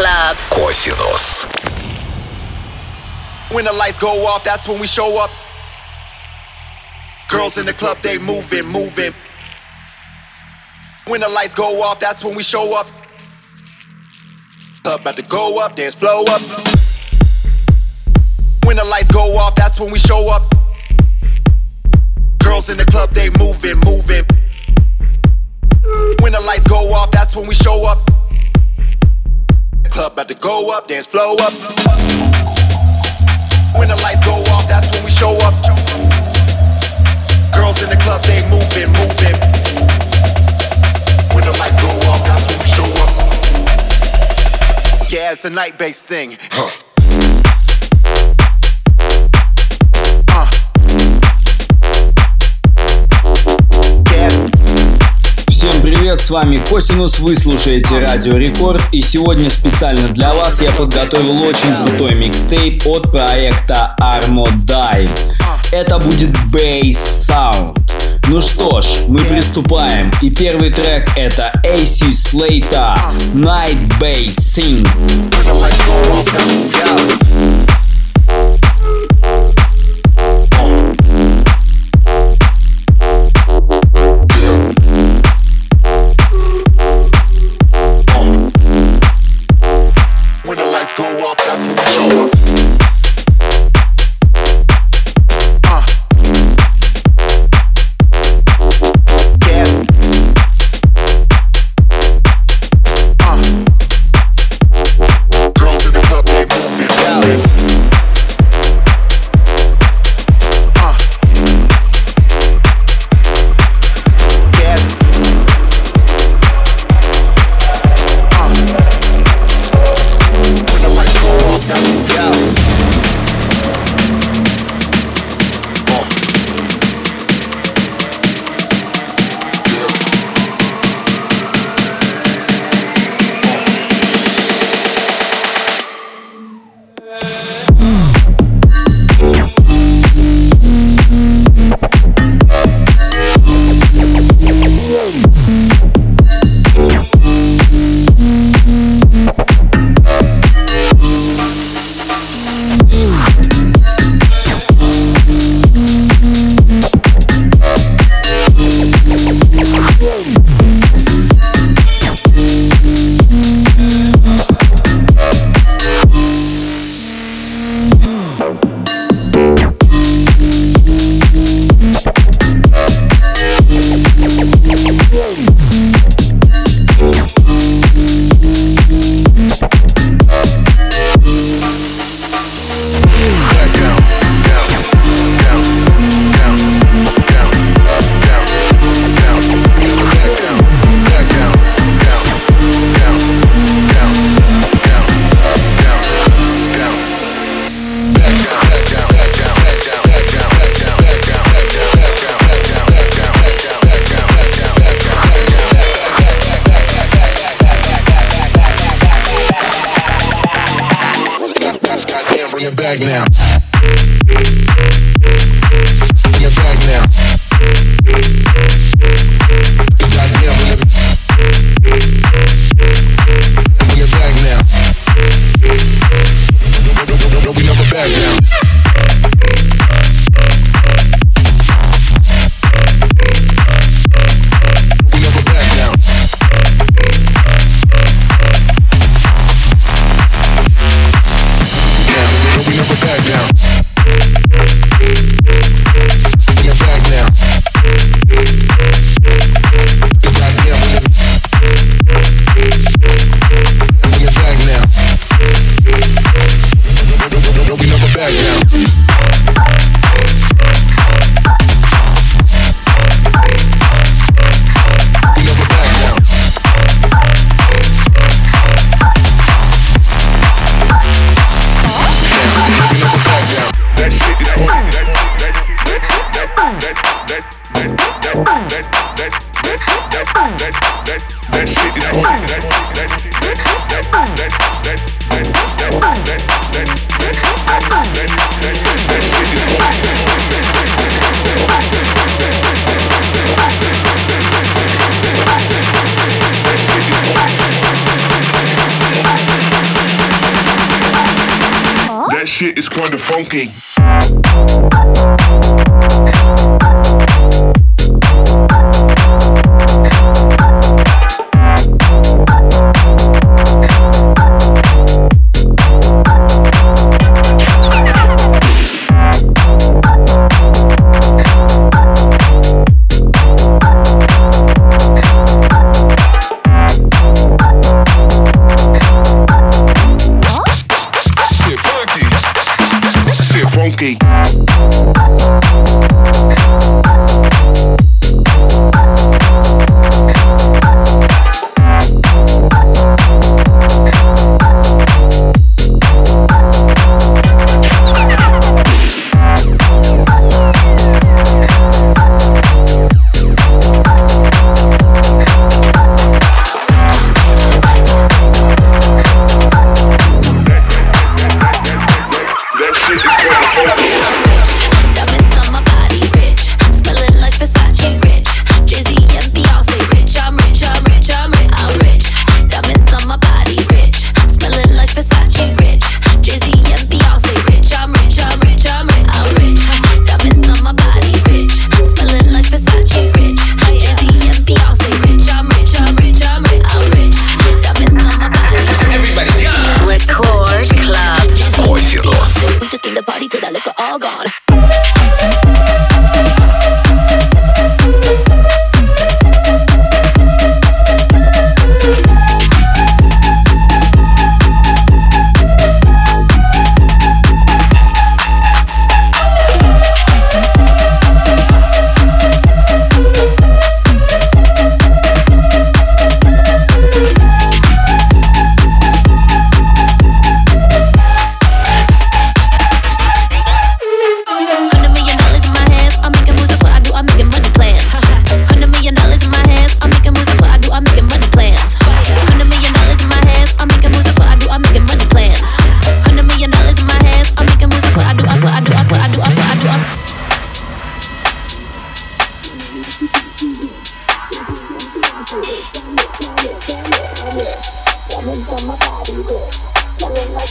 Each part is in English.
club. Косинус. When the lights go off, that's when we show up. Girls in the club, they moving, moving. When the lights go off, that's when we show up. Club about to go up, dance flow up. When the lights go off, that's when we show up. Girls in the club, they moving, moving. When the lights go off, that's when we show up. Club about to go up, dance flow up. When the lights go off, that's when we show up. Girls in the club, they moving, moving. When the lights go off, that's when we show up. Yeah, it's a night-based thing. Huh. Всем привет, с вами Косинус, вы слушаете Радио Рекорд и сегодня специально для вас я подготовил очень крутой микстейп от проекта Armo Die. Это будет Bass Sound. Ну что ж, мы приступаем. И первый трек это AC Slater Night Bass Sing.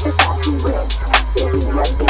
It's all too late. If you must be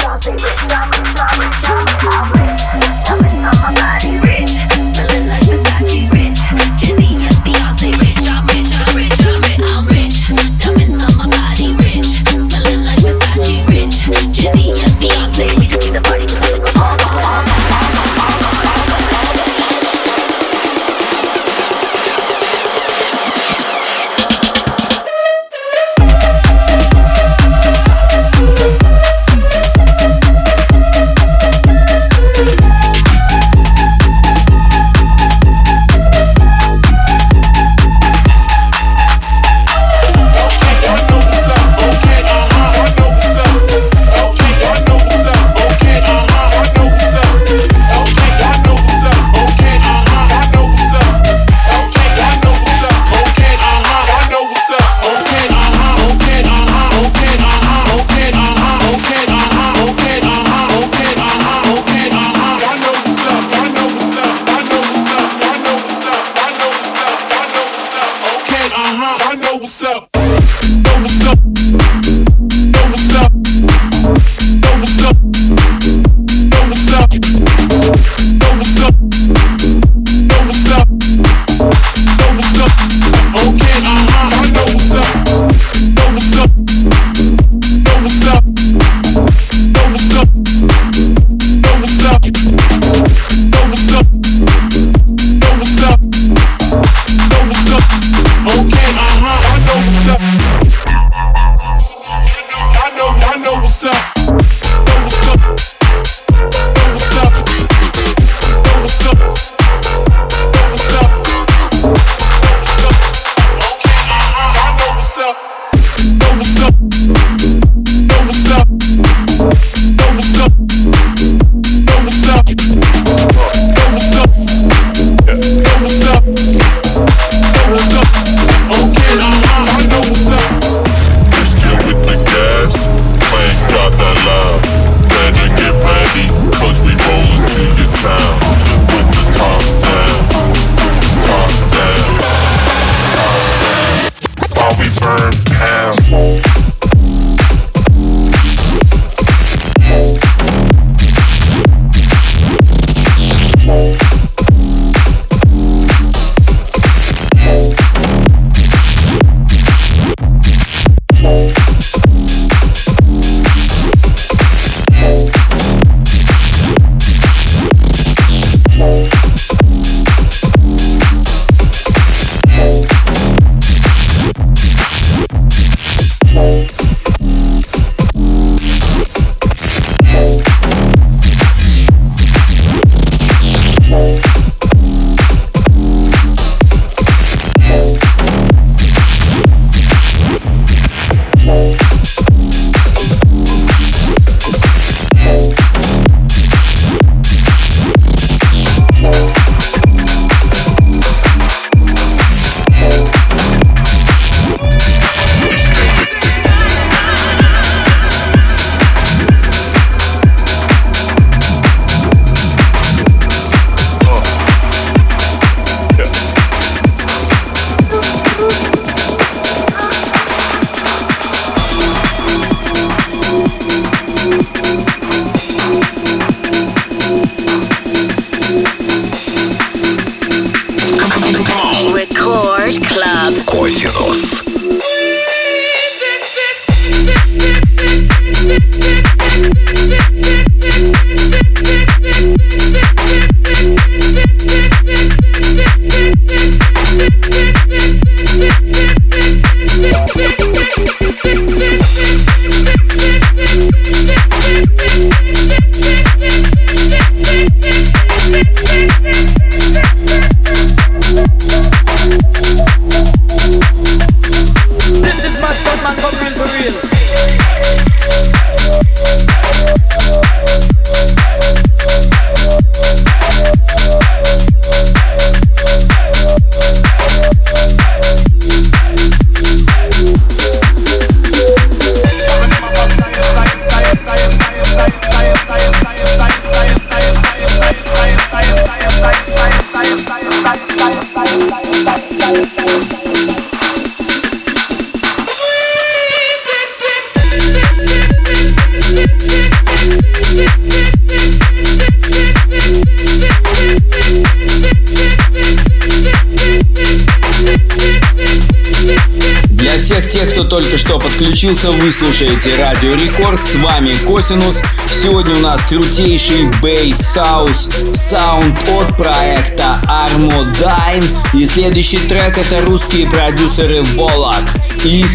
только что подключился, вы слушаете Радио Рекорд, с вами Косинус. Сегодня у нас крутейший бейс хаус саунд от проекта Armo Dime. И следующий трек это русские продюсеры Волок. Их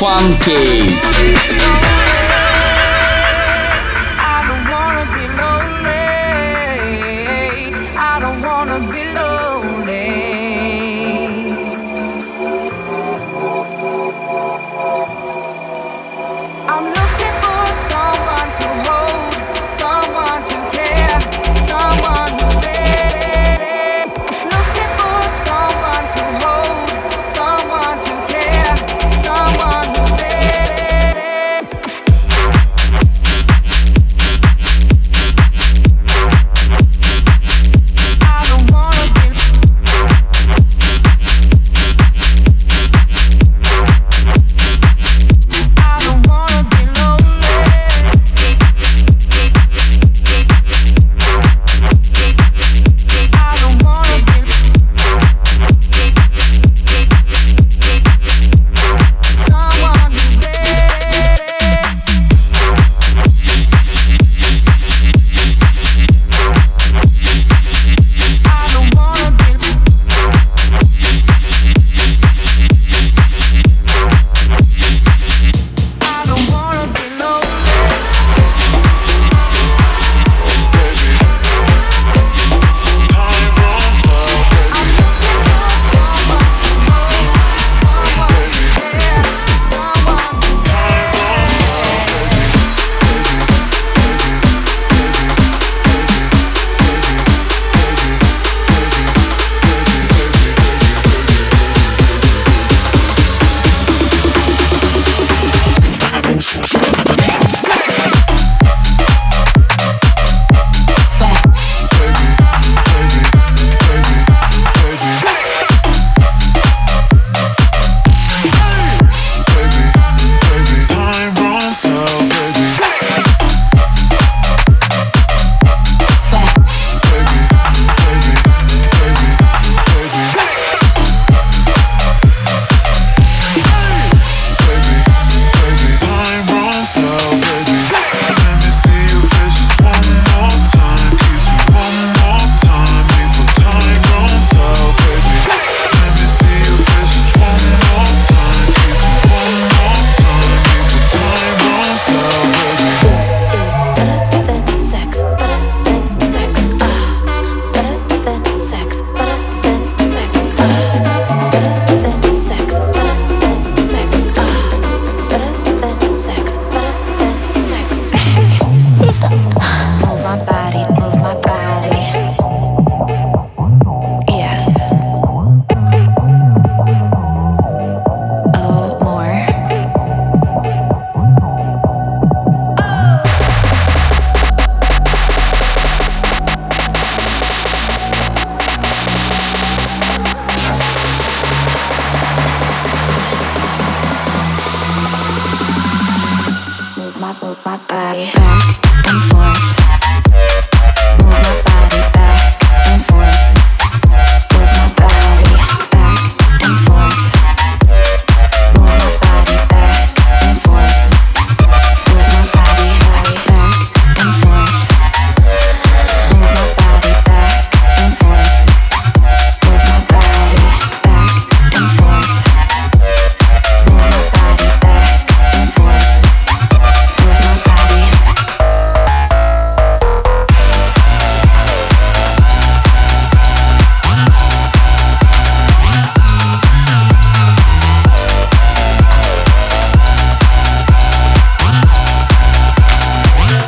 Funky.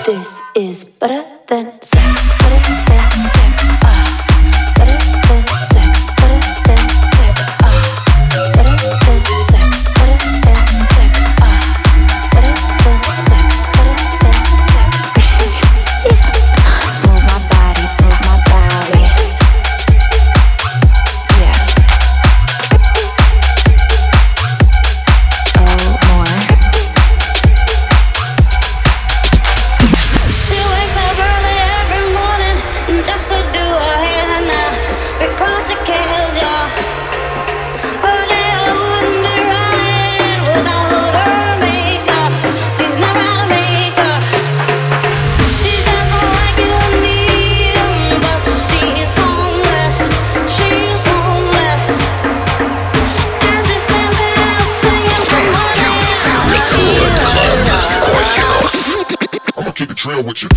This is better than sex, better than sex. real with you.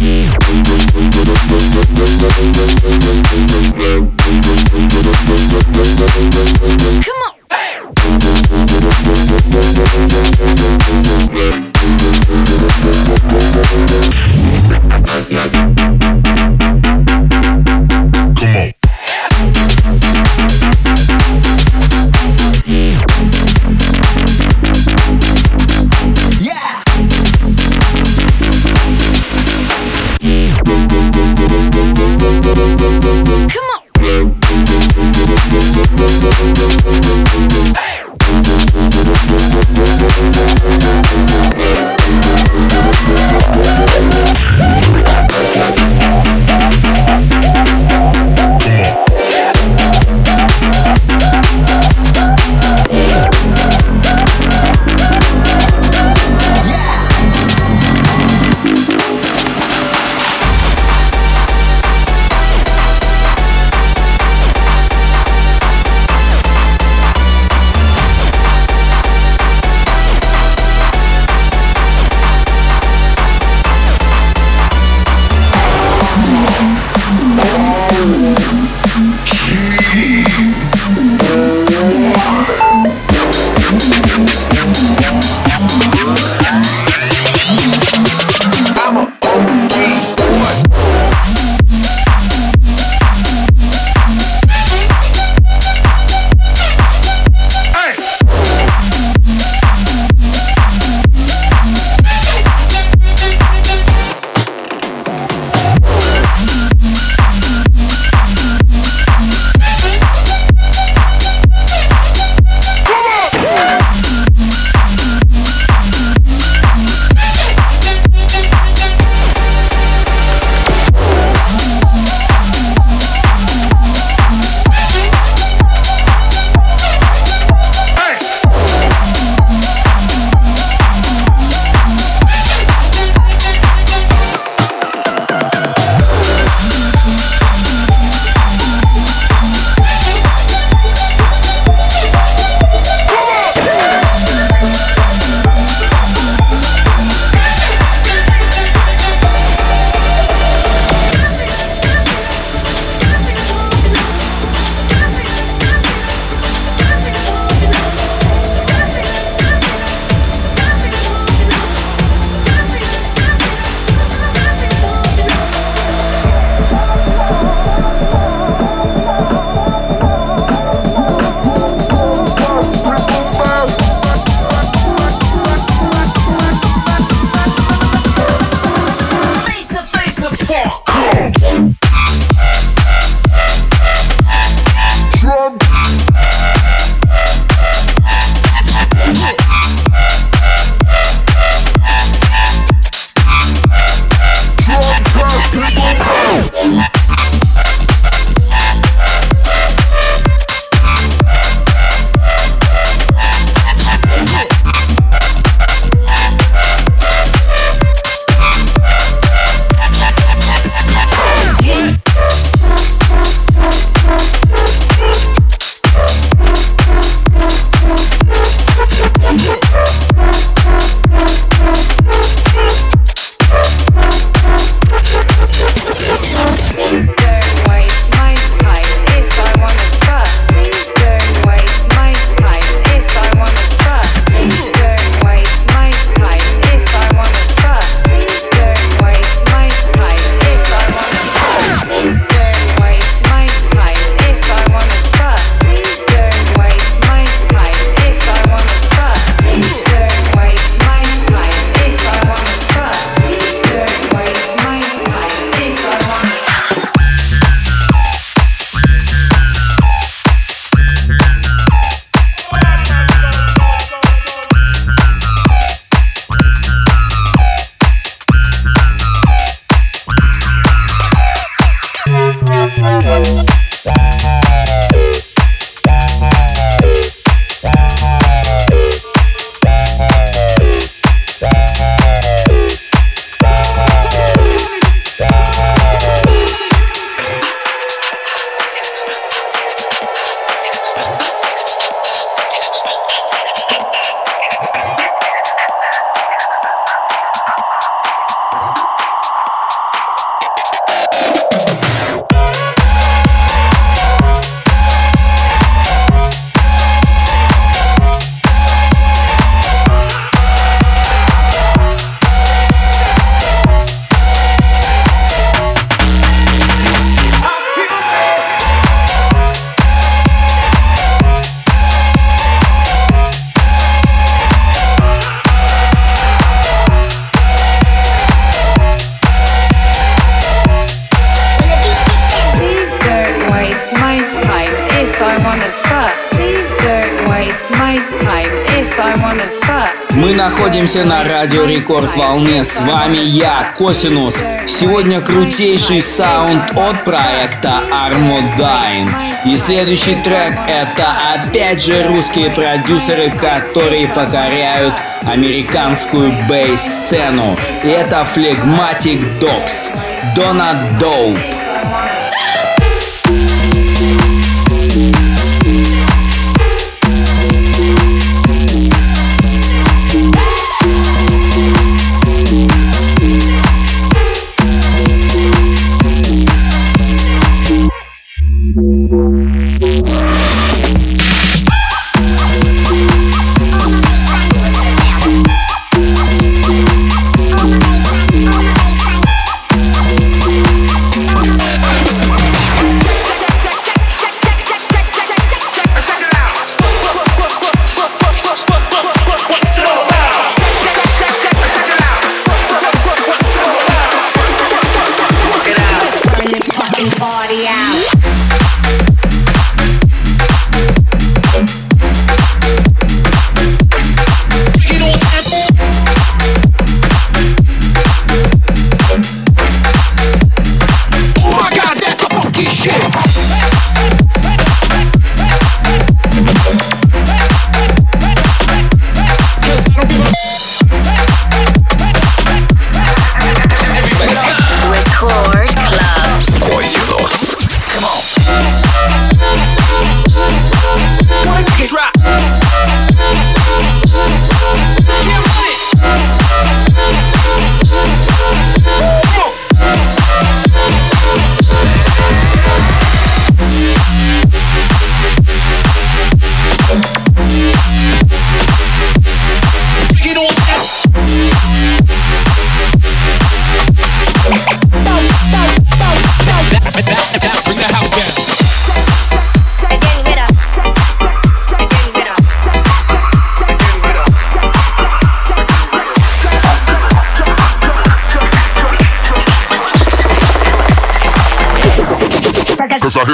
Рекорд волны, с вами я, Косинус. Сегодня крутейший саунд от проекта Armodine. И следующий трек это опять же русские продюсеры, которые покоряют американскую бейс-сцену. И это Флегматик Докс, Донат Доуп.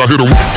I hit him.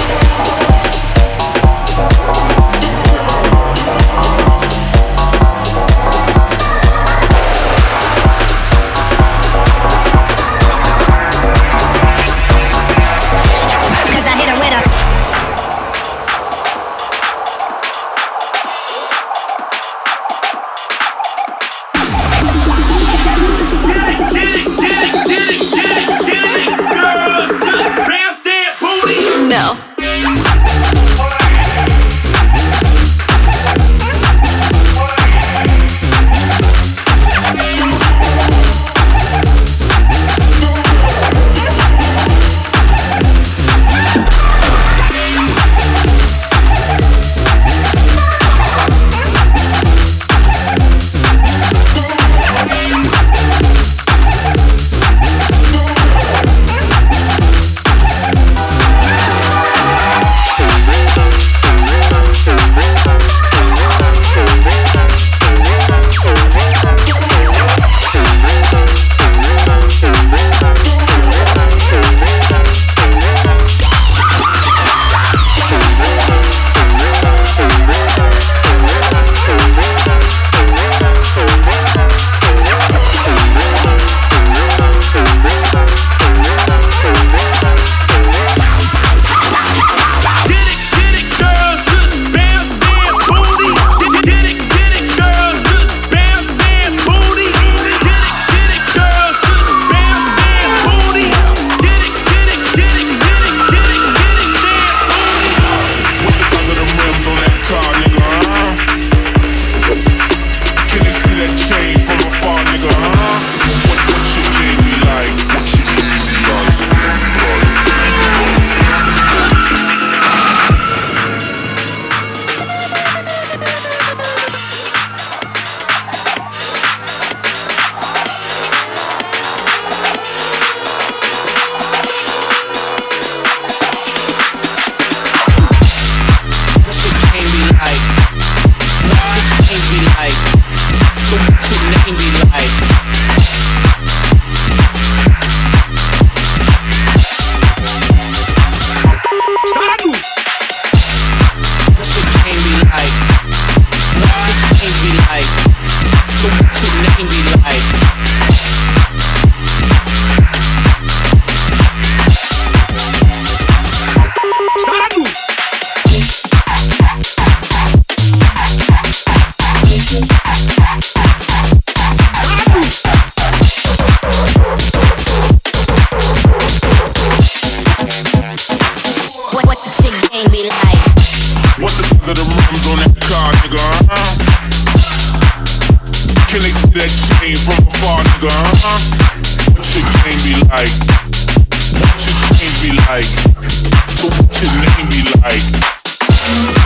Don't you let me like.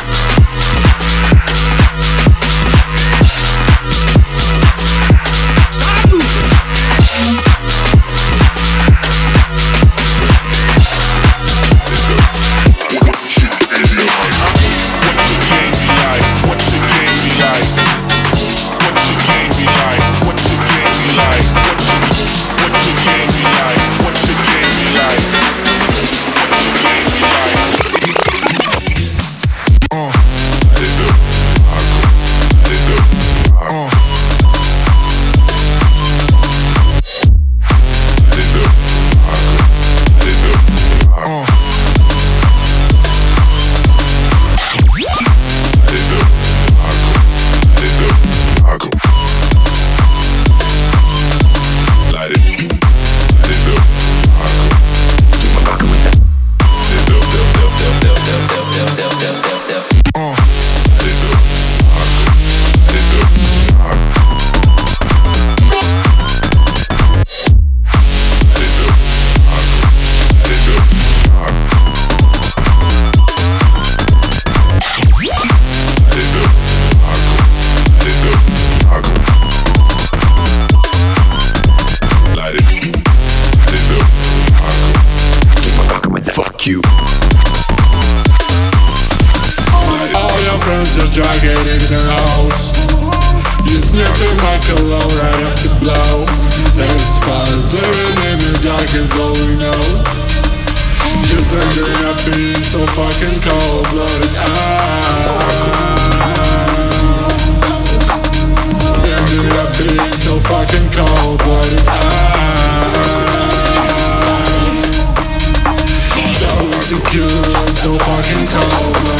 so fucking cold.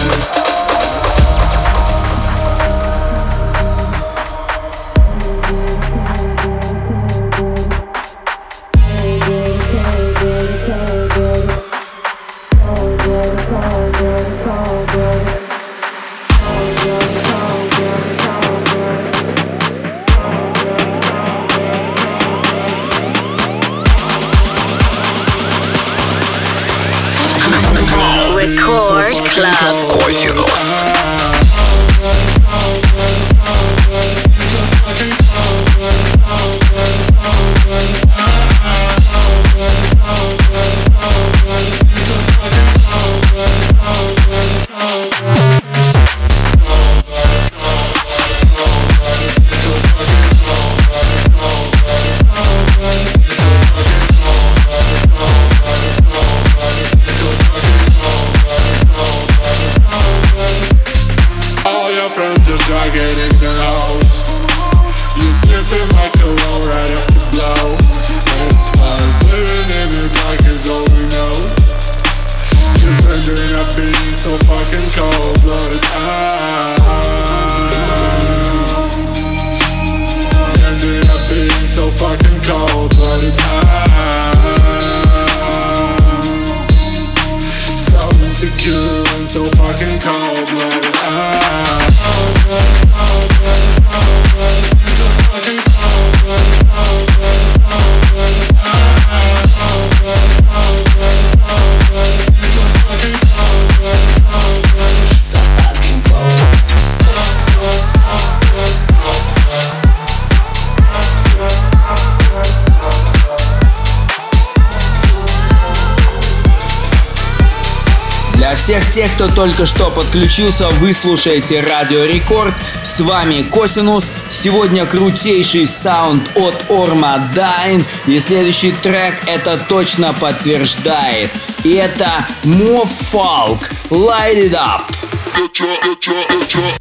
всех тех, кто только что подключился, вы слушаете Радио Рекорд. С вами Косинус. Сегодня крутейший саунд от Орма Дайн. И следующий трек это точно подтверждает. И это Мов Фалк. Light it up.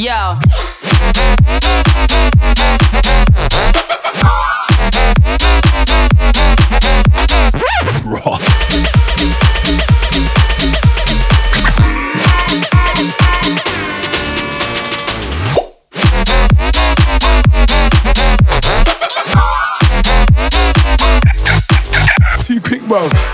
Yo. road.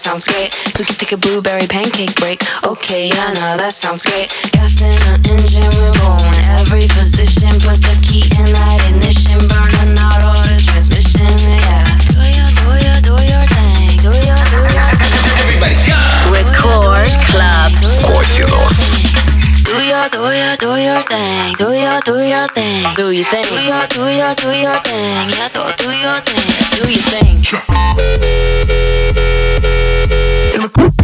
sounds great. We could take a blueberry pancake break. Okay, yeah, no, that sounds great. Gas in the engine, we're going every position. Put the key in that ignition, burning out all the transmission. Yeah, do your, do your, do your thing, do your, do your. thing. Everybody go. Record Club. Course do your, do your, do your thing, do your, do your thing, do your thing, do your, do your, do your thing, yeah, do, do your thing, do your thing. Cause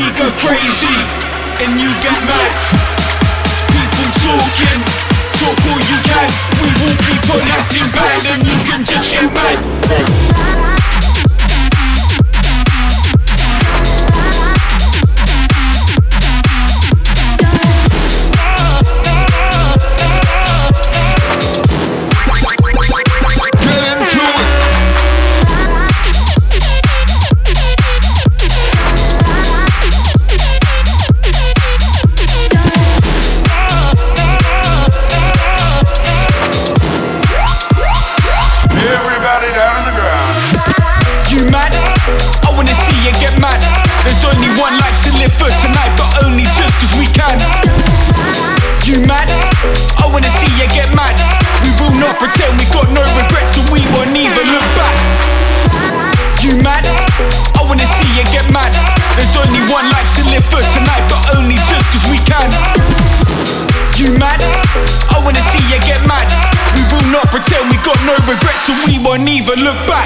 we go crazy, and you get mad. People talking, talk all you can. We will keep on acting bad, and you can just get mad. look back.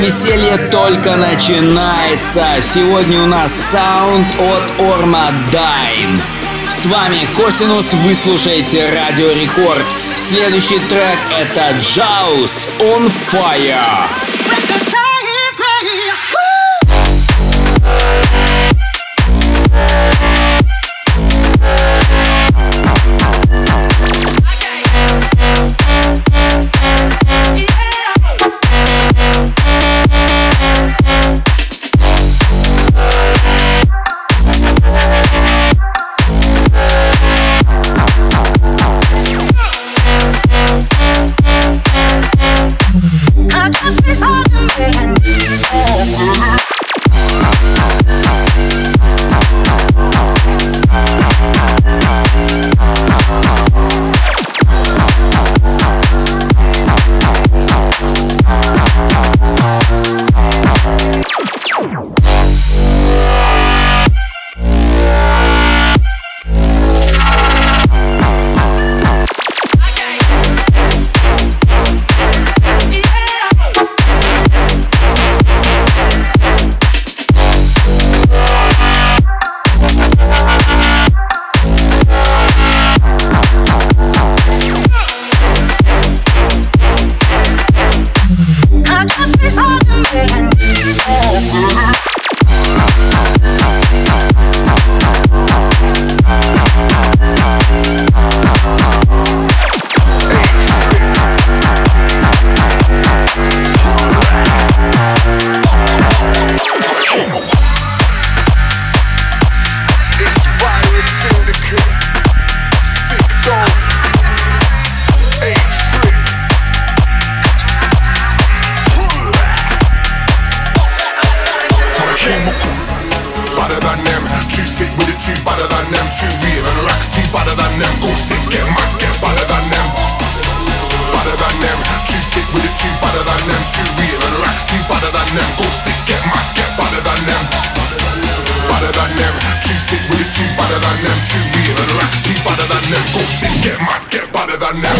Веселье только начинается. Сегодня у нас саунд от Дайн. С вами Косинус, вы слушаете Радио Рекорд. Следующий трек это Jaws on Fire. Real and racks too better than them. Go sick, get mad, get better than them. Better than them. Too sick with it, too better than them. Too real and racks too better than them. Go sick, get mad, get better than them. Better than them. Too sick with it, too better than them. Too real and racks too better than them. Go sick, get mad, get better than them.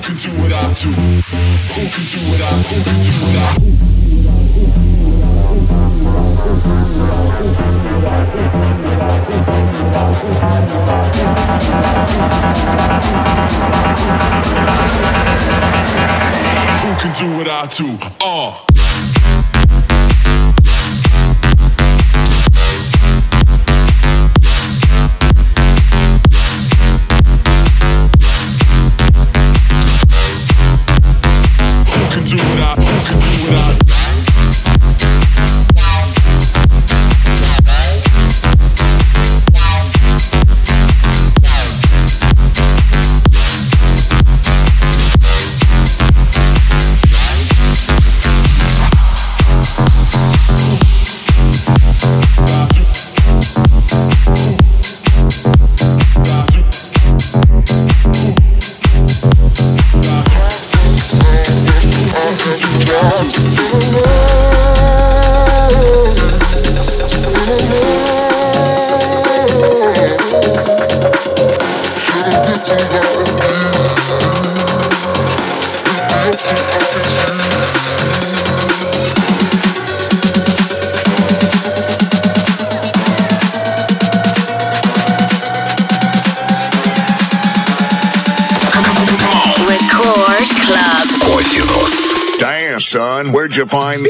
can do what I do? Who can do what I? Who can do what I? Who can do what I? Do son,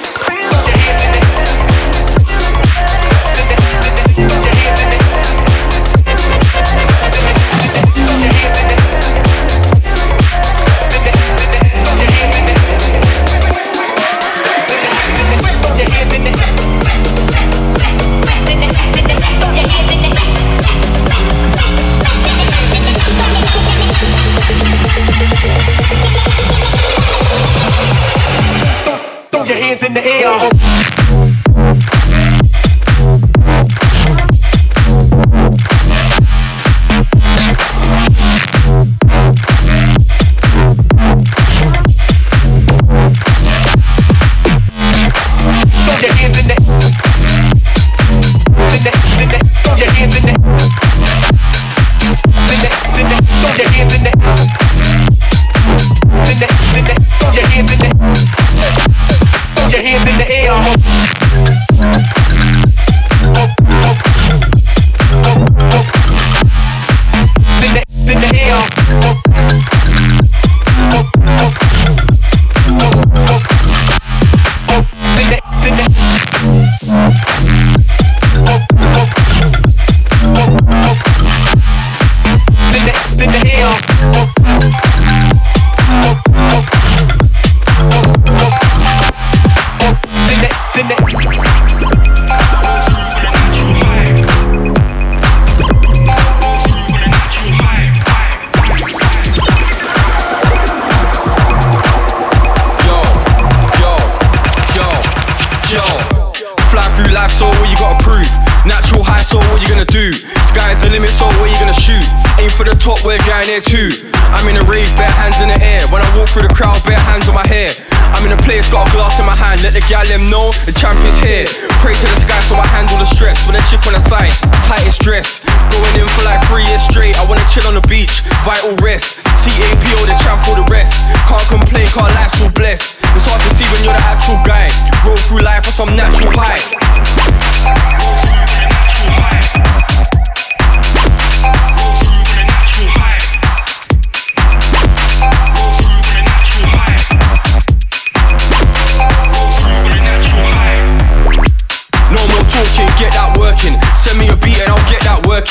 we're going there too. I'm in a rave, bare hands in the air. When I walk through the crowd, bare hands on my hair. I'm in a place, got a glass in my hand. Let the gal them know the champ is here. Pray to the sky so I handle the stress. With a chip on the side, tightest dress. Going in for like three years straight. I wanna chill on the beach, vital rest. CAP or the champ for the rest. Can't complain, can't life's so blessed. It's hard to see when you're the actual guy. Roll through life for some natural high.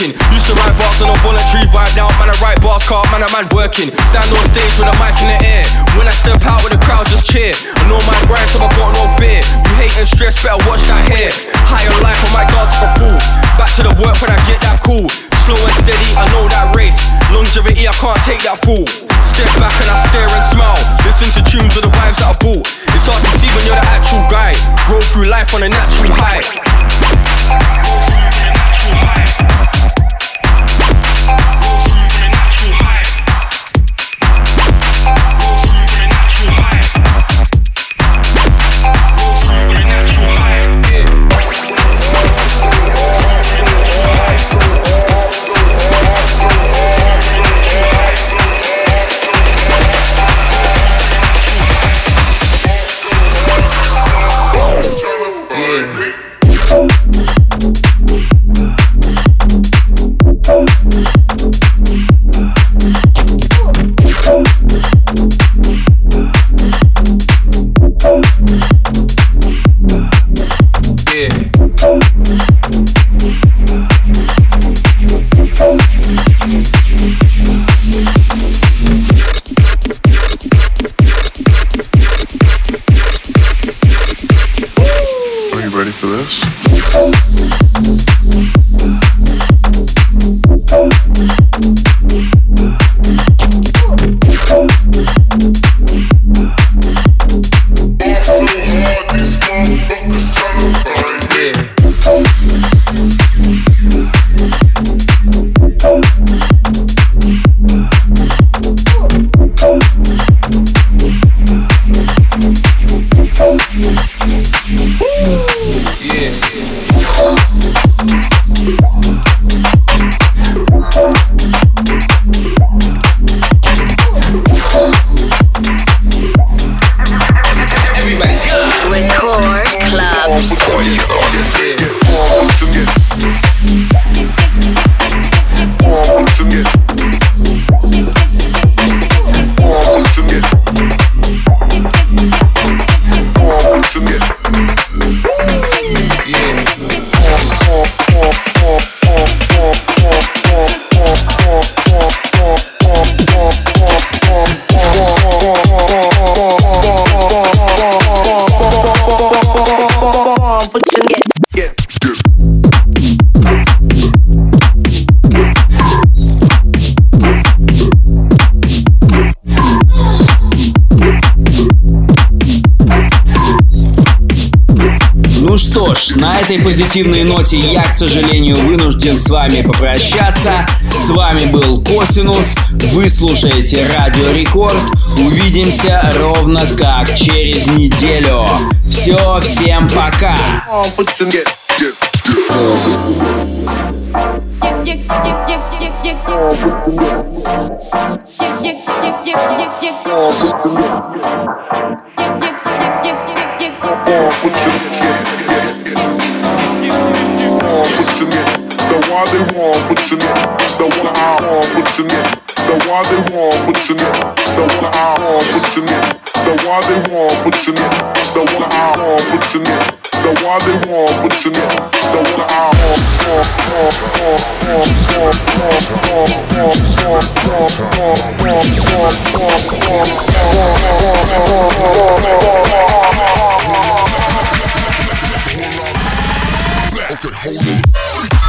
Working. Used to write bars on a voluntary vibe, now man I write bars, car man I man working. Stand on stage with a mic in the air. When I step out with the crowd just cheer. I know my grind, so I got no fear. You hate and stress, better watch that hair. Higher life on my guards for fool. Back to the work when I get that cool. Slow and steady, I know that race. Longevity, I can't take that fool. Step back and I stare and smile. Listen to tunes of the vibes that I bought. It's hard to see when you're the actual guy. Roll through life on a natural high. Позитивной ноте я, к сожалению, вынужден с вами попрощаться. С вами был Косинус. Вы слушаете Радио Рекорд. Увидимся ровно как через неделю. Все, всем пока. The why they want what you need, the one I want what you need, the one they want what you need, the one I want what you need, the one they want what you need, the one I want what you need, the one they want what you need, the one I want. Okay, hold on.